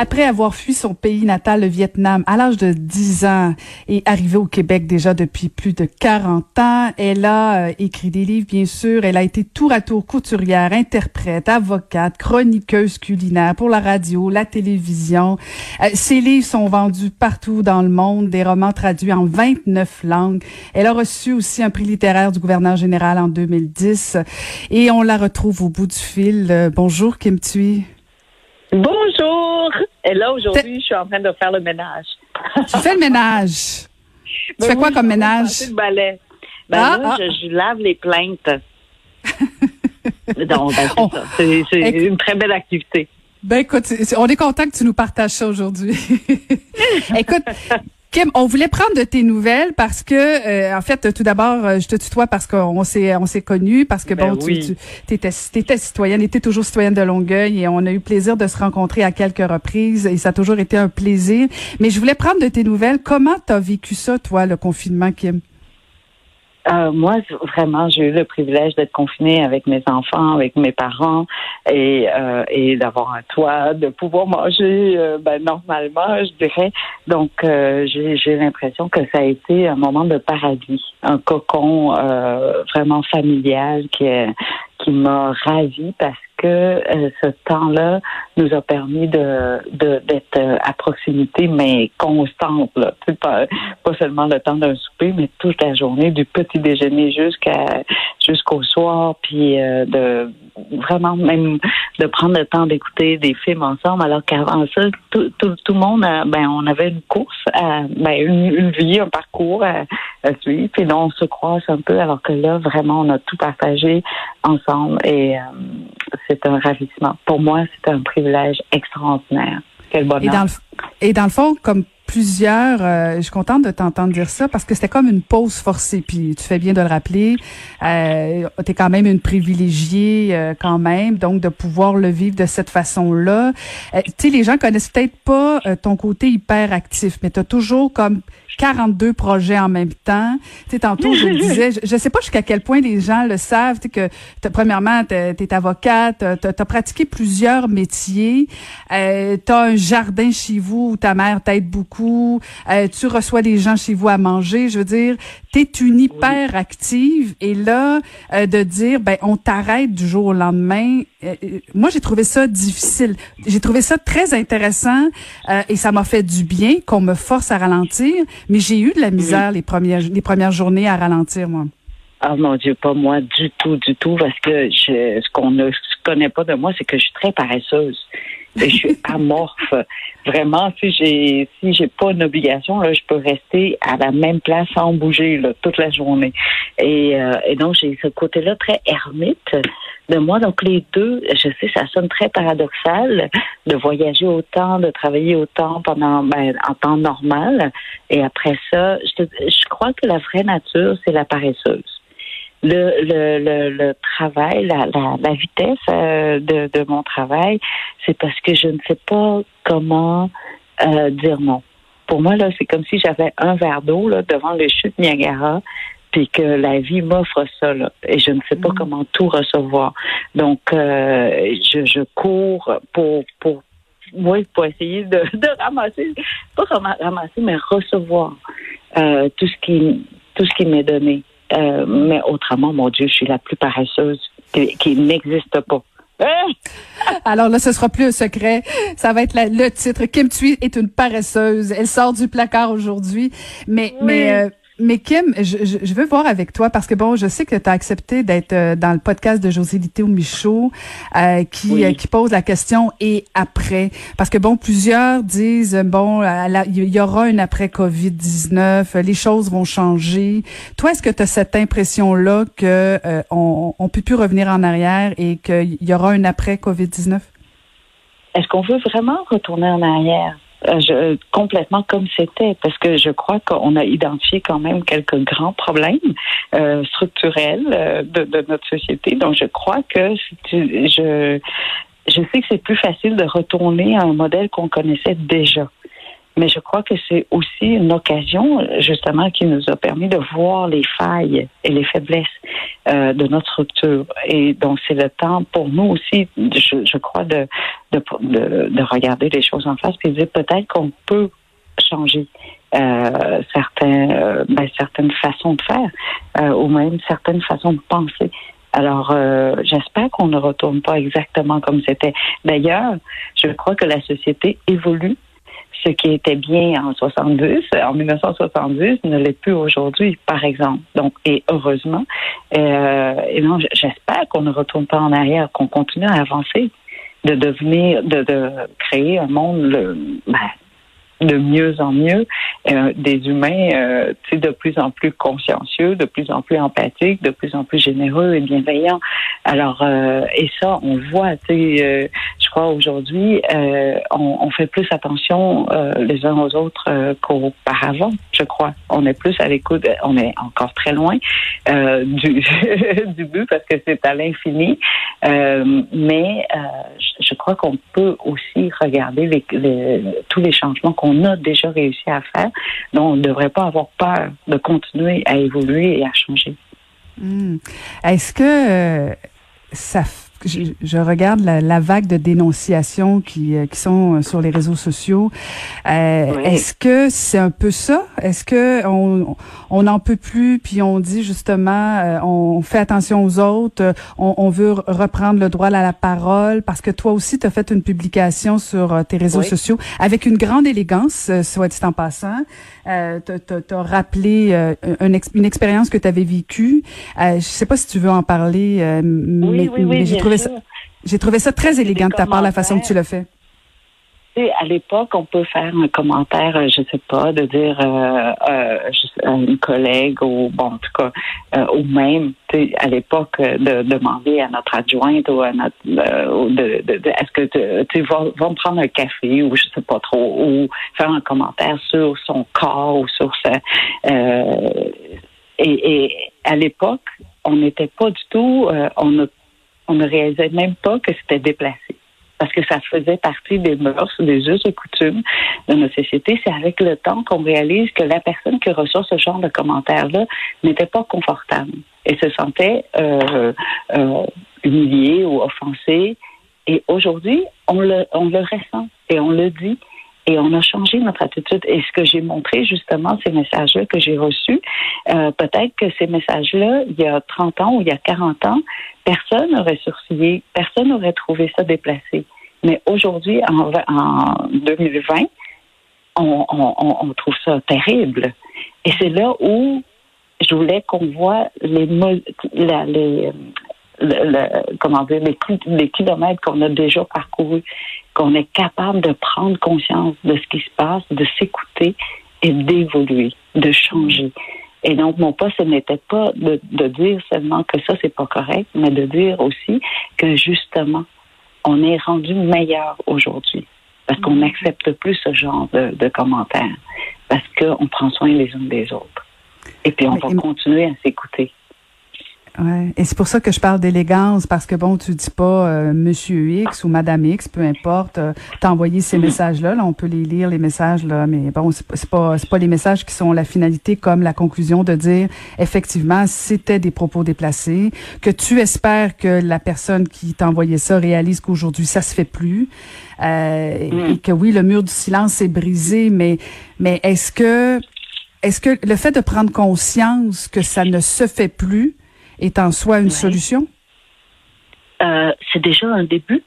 Après avoir fui son pays natal, le Vietnam, à l'âge de 10 ans et arrivé au Québec déjà depuis plus de 40 ans, elle a euh, écrit des livres, bien sûr. Elle a été tour à tour couturière, interprète, avocate, chroniqueuse culinaire pour la radio, la télévision. Euh, ses livres sont vendus partout dans le monde, des romans traduits en 29 langues. Elle a reçu aussi un prix littéraire du gouverneur général en 2010 et on la retrouve au bout du fil. Euh, bonjour Kim Thuy. Bonjour. Et là, aujourd'hui, je suis en train de faire le ménage. Tu fais le ménage? Tu Ben fais quoi oui, comme ménage? le balai. Ben Ah, là, ah. Je, je lave les plaintes. Donc, ben, c'est une très belle activité. Ben écoute, on est content que tu nous partages ça aujourd'hui. écoute, Kim, on voulait prendre de tes nouvelles parce que, euh, en fait, tout d'abord, euh, je te tutoie parce qu'on s'est on s'est connus, parce que Ben bon, oui. tu, tu étais, t'étais citoyenne, étais toujours citoyenne de Longueuil et on a eu plaisir de se rencontrer à quelques reprises et ça a toujours été un plaisir. Mais je voulais prendre de tes nouvelles. Comment t'as vécu ça, toi, le confinement, Kim? Euh, moi, vraiment, j'ai eu le privilège d'être confinée avec mes enfants, avec mes parents et, euh, et d'avoir un toit, de pouvoir manger euh, ben, normalement, je dirais. Donc, euh, j'ai l'impression que ça a été un moment de paradis, un cocon euh, vraiment familial qui, qui m'a ravie parce que euh, ce temps-là nous a permis de d'être euh, à proximité, mais constante. Là. Pas, pas seulement le temps d'un souper, mais toute la journée, du petit déjeuner jusqu'à jusqu'au soir, puis euh, de vraiment même de prendre le temps d'écouter des films ensemble, alors qu'avant ça, tout, tout, tout le monde, a- ben on avait une course, à, ben une, vie, un parcours à, suivre, puis là on se croise un peu, alors que là vraiment on a tout partagé ensemble et euh, c'est un ravissement. Pour moi, c'est un privilège extraordinaire. Quel bonheur. et dans le fond, comme plusieurs, euh, je suis contente de t'entendre dire ça parce que c'était comme une pause forcée. Puis tu fais bien de le rappeler. Euh, tu es quand même une privilégiée euh, quand même, donc de pouvoir le vivre de cette façon-là. Euh, tu sais, les gens connaissent peut-être pas euh, ton côté hyper actif, mais tu as toujours comme 42 projets en même temps. Tu sais, tantôt, je disais, je, je sais pas jusqu'à quel point les gens le savent, tu que premièrement, tu es avocate, tu as, pratiqué plusieurs métiers, euh, tu as un jardin chez vous où ta mère t'aide beaucoup, euh, tu reçois des gens chez vous à manger, je veux dire, tu es une hyper active et là, euh, de dire, ben on t'arrête du jour au lendemain, euh, euh, moi j'ai trouvé ça difficile. J'ai trouvé ça très intéressant euh, et ça m'a fait du bien qu'on me force à ralentir, mais j'ai eu de la misère les premières les premières journées à ralentir moi. Ah mon Dieu, pas moi du tout, du tout, parce que je, ce qu'on ne connaît pas de moi, c'est que je suis très paresseuse. Et je suis amorphe. Vraiment, si j'ai si j'ai pas une obligation, là, je peux rester à la même place sans bouger là, toute la journée. Et, euh, et donc j'ai ce côté-là très ermite de moi. Donc les deux, je sais, ça sonne très paradoxal de voyager autant, de travailler autant pendant ben, en temps normal. Et après ça, je, je crois que la vraie nature, c'est la paresseuse le, le, le, le travail, la, la, la vitesse euh, de, de mon travail, c'est parce que je ne sais pas comment euh, dire non. Pour moi, là, c'est comme si j'avais un verre d'eau là, devant le chute Niagara, puis que la vie m'offre ça, là, et je ne sais pas Mhm. comment tout recevoir. Donc, euh, je, je cours pour, pour oui, pour essayer de, de ramasser, pas rama- ramasser, mais recevoir euh, tout ce qui tout ce qui m'est donné. Euh, mais autrement, mon Dieu, je suis la plus paresseuse qui, qui n'existe pas. Hein? Alors là, ce sera plus un secret. Ça va être la- le titre. Kim Thuy est une paresseuse. Elle sort du placard aujourd'hui. Mais, Oui. mais, euh, mais Kim, je, je, veux voir avec toi parce que bon, je sais que tu as accepté d'être euh, dans le podcast de José Lité au Michaud euh, qui, Oui. euh, qui pose la question et après. Parce que bon, plusieurs disent euh, bon, il y aura un après Covid-19, euh, les choses vont changer. Toi, est-ce que tu as cette impression-là que euh, on, on peut plus revenir en arrière et qu'il y aura un après Covid-19? Est-ce qu'on veut vraiment retourner en arrière? Euh, je, complètement comme c'était, parce que je crois qu'on a identifié quand même quelques grands problèmes euh, structurels euh, de, notre société. Donc, je crois que je, je sais que c'est plus facile de retourner à un modèle qu'on connaissait déjà. Mais je crois que c'est aussi une occasion, justement, qui nous a permis de voir les failles et les faiblesses euh, de notre structure. Et donc, c'est le temps pour nous aussi, je, je crois, de, de, de, regarder les choses en face et de dire peut-être qu'on peut changer euh, certains, euh, ben, certaines façons de faire euh, ou même certaines façons de penser. Alors, euh, j'espère qu'on ne retourne pas exactement comme c'était. D'ailleurs, je crois que la société évolue. Ce qui était bien en 70, en 1970, ne l'est plus aujourd'hui, par exemple. Donc, et heureusement, euh, et non, j'espère qu'on ne retourne pas en arrière, qu'on continue à avancer, de devenir, de, de créer un monde le, ben, de mieux en mieux euh, des humains euh, de plus en plus consciencieux, de plus en plus empathiques, de plus en plus généreux et bienveillants. Alors, euh, et ça, on voit, tu sais, euh, aujourd'hui, on, on, fait plus attention les uns aux autres qu'auparavant, je crois. On est plus à l'écoute, on est encore très loin du, but parce que c'est à l'infini, mais je crois qu'on peut aussi regarder tous les changements qu'on on a déjà réussi à faire. Donc, on ne devrait pas avoir peur de continuer à évoluer et à changer. Hmm. Est-ce que euh, ça je, regarde la, vague de dénonciations qui, euh, qui sont euh, sur les réseaux sociaux. Euh, Est-ce que c'est un peu ça? Est-ce que on on n'en peut plus puis on dit justement euh, on fait attention aux autres, on, on, veut reprendre le droit à la parole parce que toi aussi tu as fait une publication sur tes réseaux sociaux avec une grande élégance, soit dit en passant. Euh, tu as rappelé une, une, expérience que tu avais vécue. Euh, je sais pas si tu veux en parler, oui, mais, mais j'ai trouvé ça très élégant de ta part, la façon que tu l'as fait. À l'époque, on peut faire un commentaire, euh, je sais pas, de dire euh, euh, à une collègue ou bon, en tout cas, ou même, à l'époque, de demander à notre adjointe ou à notre, de, de, est-ce que tu vas, va me prendre un café ou je sais pas trop, ou faire un commentaire sur son corps ou sur sa. Et, et, à l'époque, on n'était pas du tout, on a on ne réalisait même pas que c'était déplacé. Parce que ça faisait partie des mœurs, des us et coutumes de notre société. C'est avec le temps qu'on réalise que la personne qui reçoit ce genre de commentaires-là n'était pas confortable et se sentait euh, euh, humiliée ou offensée. Et aujourd'hui, on le, on le ressent et on le dit. Et on a changé notre attitude. Et ce que j'ai montré, justement, ces messages-là que j'ai reçus, euh, peut-être que ces messages-là, il y a 30 ans ou il y a 40 ans, personne n'aurait sourcillé, personne n'aurait trouvé ça déplacé. Mais aujourd'hui, en, 2020, on, trouve ça terrible. Et c'est là où je voulais qu'on voit les, comment dire, les, kilomètres qu'on a déjà parcourus, qu'on est capable de prendre conscience de ce qui se passe, de s'écouter et d'évoluer, de changer. Et donc, mon poste, ce n'était pas de, dire seulement que ça, c'est pas correct, mais de dire aussi que justement, on est rendu meilleur aujourd'hui. Parce qu'on mm-hmm. n'accepte plus ce genre de, commentaires. Parce qu'on prend soin les uns des autres. Et puis, on va continuer à s'écouter. Ouais. Et c'est pour ça que je parle d'élégance, parce que bon, tu dis pas euh, Monsieur X ou Madame X, peu importe, euh, t'as envoyé ces messages-là, là, on peut les lire les messages là, mais bon, c'est pas c'est pas les messages qui sont la finalité comme la conclusion de dire effectivement c'était des propos déplacés, que tu espères que la personne qui t'a envoyé ça réalise qu'aujourd'hui ça se fait plus, euh, mm. et que oui le mur du silence est brisé, mais mais est-ce que est-ce que le fait de prendre conscience que ça ne se fait plus est en soi une solution? Euh, c'est déjà un début.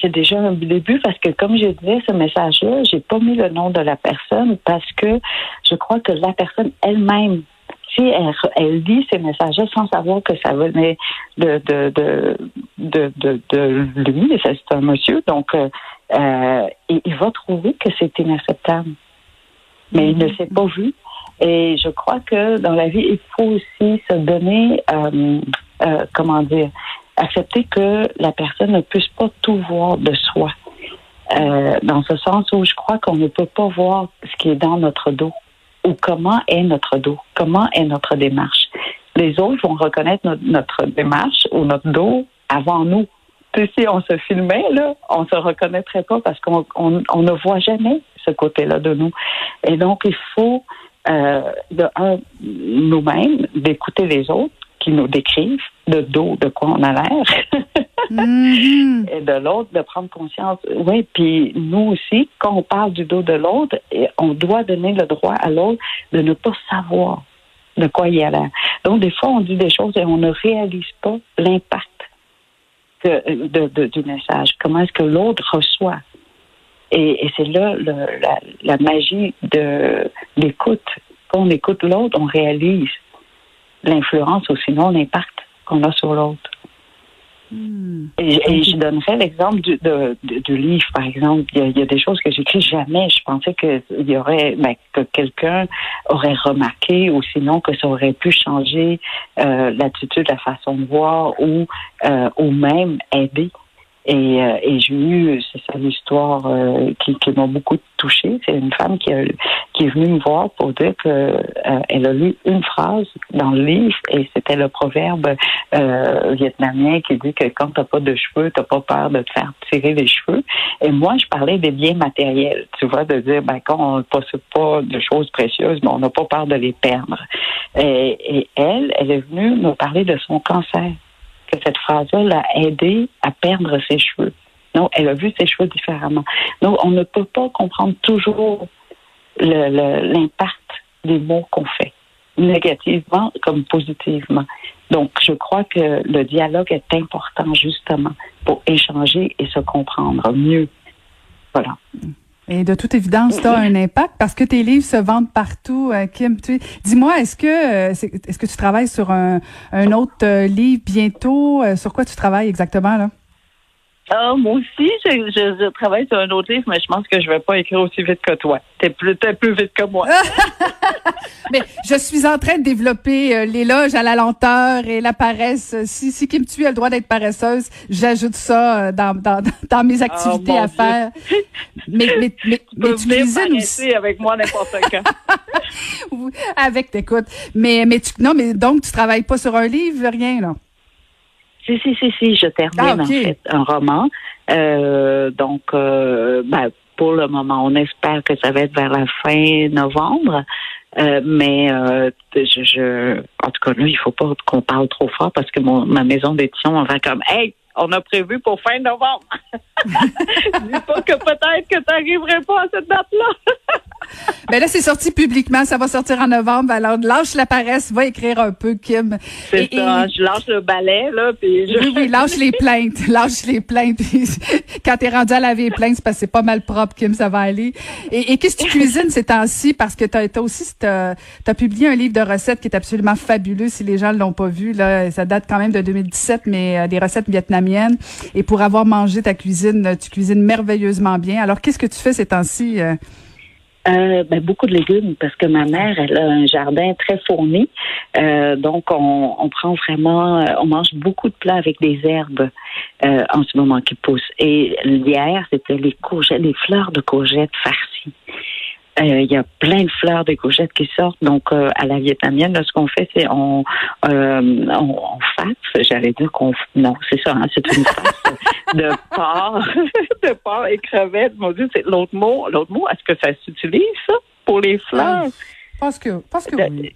C'est déjà un début parce que, comme je disais, ce message-là, j'ai pas mis le nom de la personne parce que je crois que la personne elle-même, si elle, elle lit ces messages-là sans savoir que ça venait de, de, de, de, de, de lui, c'est un monsieur, donc euh, euh, il, va trouver que c'est inacceptable. Mais il ne s'est pas vu et je crois que dans la vie, il faut aussi se donner, euh, euh, comment dire, accepter que la personne ne puisse pas tout voir de soi. Euh, dans ce sens où je crois qu'on ne peut pas voir ce qui est dans notre dos ou comment est notre dos, comment est notre démarche. Les autres vont reconnaître notre, démarche ou notre dos avant nous si on se filmait, là, on se reconnaîtrait pas parce qu'on on, on ne voit jamais ce côté-là de nous. Et donc, il faut, euh, de un, nous-mêmes, d'écouter les autres qui nous décrivent de dos de quoi on a l'air. Mhm. et de l'autre, de prendre conscience. Oui, puis nous aussi, quand on parle du dos de l'autre, on doit donner le droit à l'autre de ne pas savoir de quoi il a l'air. Donc, des fois, on dit des choses et on ne réalise pas l'impact que- de- de- du message. Comment est-ce que l'autre reçoit? Et, et c'est là le- la, la magie de l'écoute. Quand on écoute l'autre, on réalise l'influence ou sinon l'impact qu'on a sur l'autre. Hmm. Et, et je donnerais l'exemple du, de- de- du livre, par exemple. Il y, a, il y a des choses que j'écris jamais. Je pensais que il y aurait, ben, que quelqu'un aurait remarqué, ou sinon que ça aurait pu changer euh, l'attitude, la façon de voir, ou euh, ou même aider. Et, euh, et j'ai eu, c'est ça l'histoire euh, qui, qui m'a beaucoup touchée. C'est une femme qui, a, qui est venue me voir pour dire que euh, elle a lu une phrase dans le livre et c'était le proverbe euh, vietnamien qui dit que quand t'as pas de cheveux, t'as pas peur de te faire tirer les cheveux. Et moi, je parlais des biens matériels. Tu vois, de dire ben quand on ne possède pas de choses précieuses, mais on n'a pas peur de les perdre. Et, et elle, elle est venue me parler de son cancer que cette phrase-là l'a aidé à perdre ses cheveux. Donc, elle a vu ses cheveux différemment. Donc, on ne peut pas comprendre toujours l'impact des mots qu'on fait, négativement comme positivement. Donc, je crois que le dialogue est important justement pour échanger et se comprendre mieux. Voilà. Et de toute évidence, tu as un impact parce que tes livres se vendent partout, euh, Kim. Dis-moi, est-ce que euh, est-ce que tu travailles sur un, un autre euh, livre bientôt? Sur quoi tu travailles exactement là? Ah, moi aussi, je, je, je travaille sur un autre livre, mais je pense que je vais pas écrire aussi vite que toi. T'es plus, t'es plus vite que moi. Mais je suis en train de développer euh, l'éloge à la lenteur et la paresse. Si, si Kim Tu a le droit d'être paresseuse, j'ajoute ça euh, dans, dans, dans mes activités Oh, mon à Dieu. faire. Mais, mais, mais, Tu peux mais tu venir cuisines aussi. avec moi n'importe quand. Avec, écoute. Mais, mais tu, non, mais donc, tu travailles pas sur un livre, rien, là? Si, si, si, si, je termine Ah, en fait un roman. Euh, donc, euh, ben, pour le moment, on espère que ça va être vers la fin novembre. Euh, mais euh, je, je, en tout cas, là, il faut pas qu'on parle trop fort parce que mon, ma maison d'édition, on va comme, hey, on a prévu pour fin novembre. Dis pas que peut-être que tu n'arriverais pas à cette date-là. Ben là, c'est sorti publiquement. Ça va sortir en novembre. Alors, lâche la paresse. Va écrire un peu, Kim. C'est ça. et- Je lâche le balai, là, puis je... Oui, oui, lâche les plaintes. Lâche les plaintes. Quand t'es rendu à laver les plaintes, c'est parce que c'est pas mal propre, Kim, ça va aller. Et, et qu'est-ce que tu cuisines ces temps-ci? Parce que t'as as aussi, t'as as publié un livre de recettes qui est absolument fabuleux. Si les gens l'ont pas vu, là, ça date quand même de 2017, mais euh, des recettes vietnamiennes. Et pour avoir mangé ta cuisine, tu cuisines merveilleusement bien. Alors, qu'est-ce que tu fais ces temps-ci? euh? Euh, ben, beaucoup de légumes parce que ma mère, elle a un jardin très fourni. Euh, donc, on, on prend vraiment, euh, on mange beaucoup de plats avec des herbes euh, en ce moment qui poussent. Et hier, c'était les courgettes, les fleurs de courgettes farcies. Euh, Il y a plein de fleurs de courgettes qui sortent. Donc, euh, à la vietnamienne, là, ce qu'on fait, c'est on, euh, on, on fasse. J'allais dire qu'on... Non, c'est ça, hein, c'est une face de porc, de porc et crevettes. Mon Dieu, c'est l'autre mot. L'autre mot, est-ce que ça s'utilise, ça, pour les fleurs? Je pense que, pense que oui.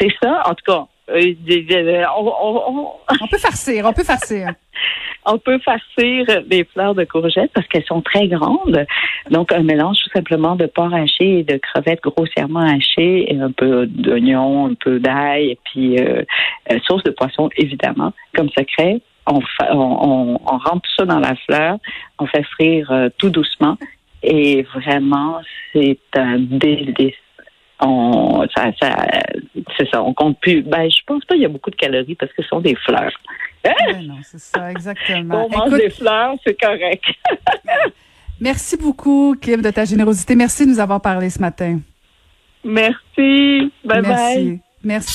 C'est ça, en tout cas. on, on- on- On peut farcir, on peut farcir. on peut farcir les fleurs de courgettes parce qu'elles sont très grandes. Donc, un mélange tout simplement de porc haché et de crevettes grossièrement hachées, et un peu d'oignon, un peu d'ail, et puis euh, euh, sauce de poisson, évidemment, comme secret. On, on, on, on rentre tout ça dans la fleur, on fait frire euh, tout doucement, et vraiment, c'est un délice. On, ça, ça, c'est ça, on compte plus. Ben, je pense pas qu'il y a beaucoup de calories parce que ce sont des fleurs. Ouais, non, c'est ça, exactement. On mange des fleurs, c'est correct. Merci beaucoup, Kim, de ta générosité. Merci de nous avoir parlé ce matin. Merci. Bye bye. Merci. Merci.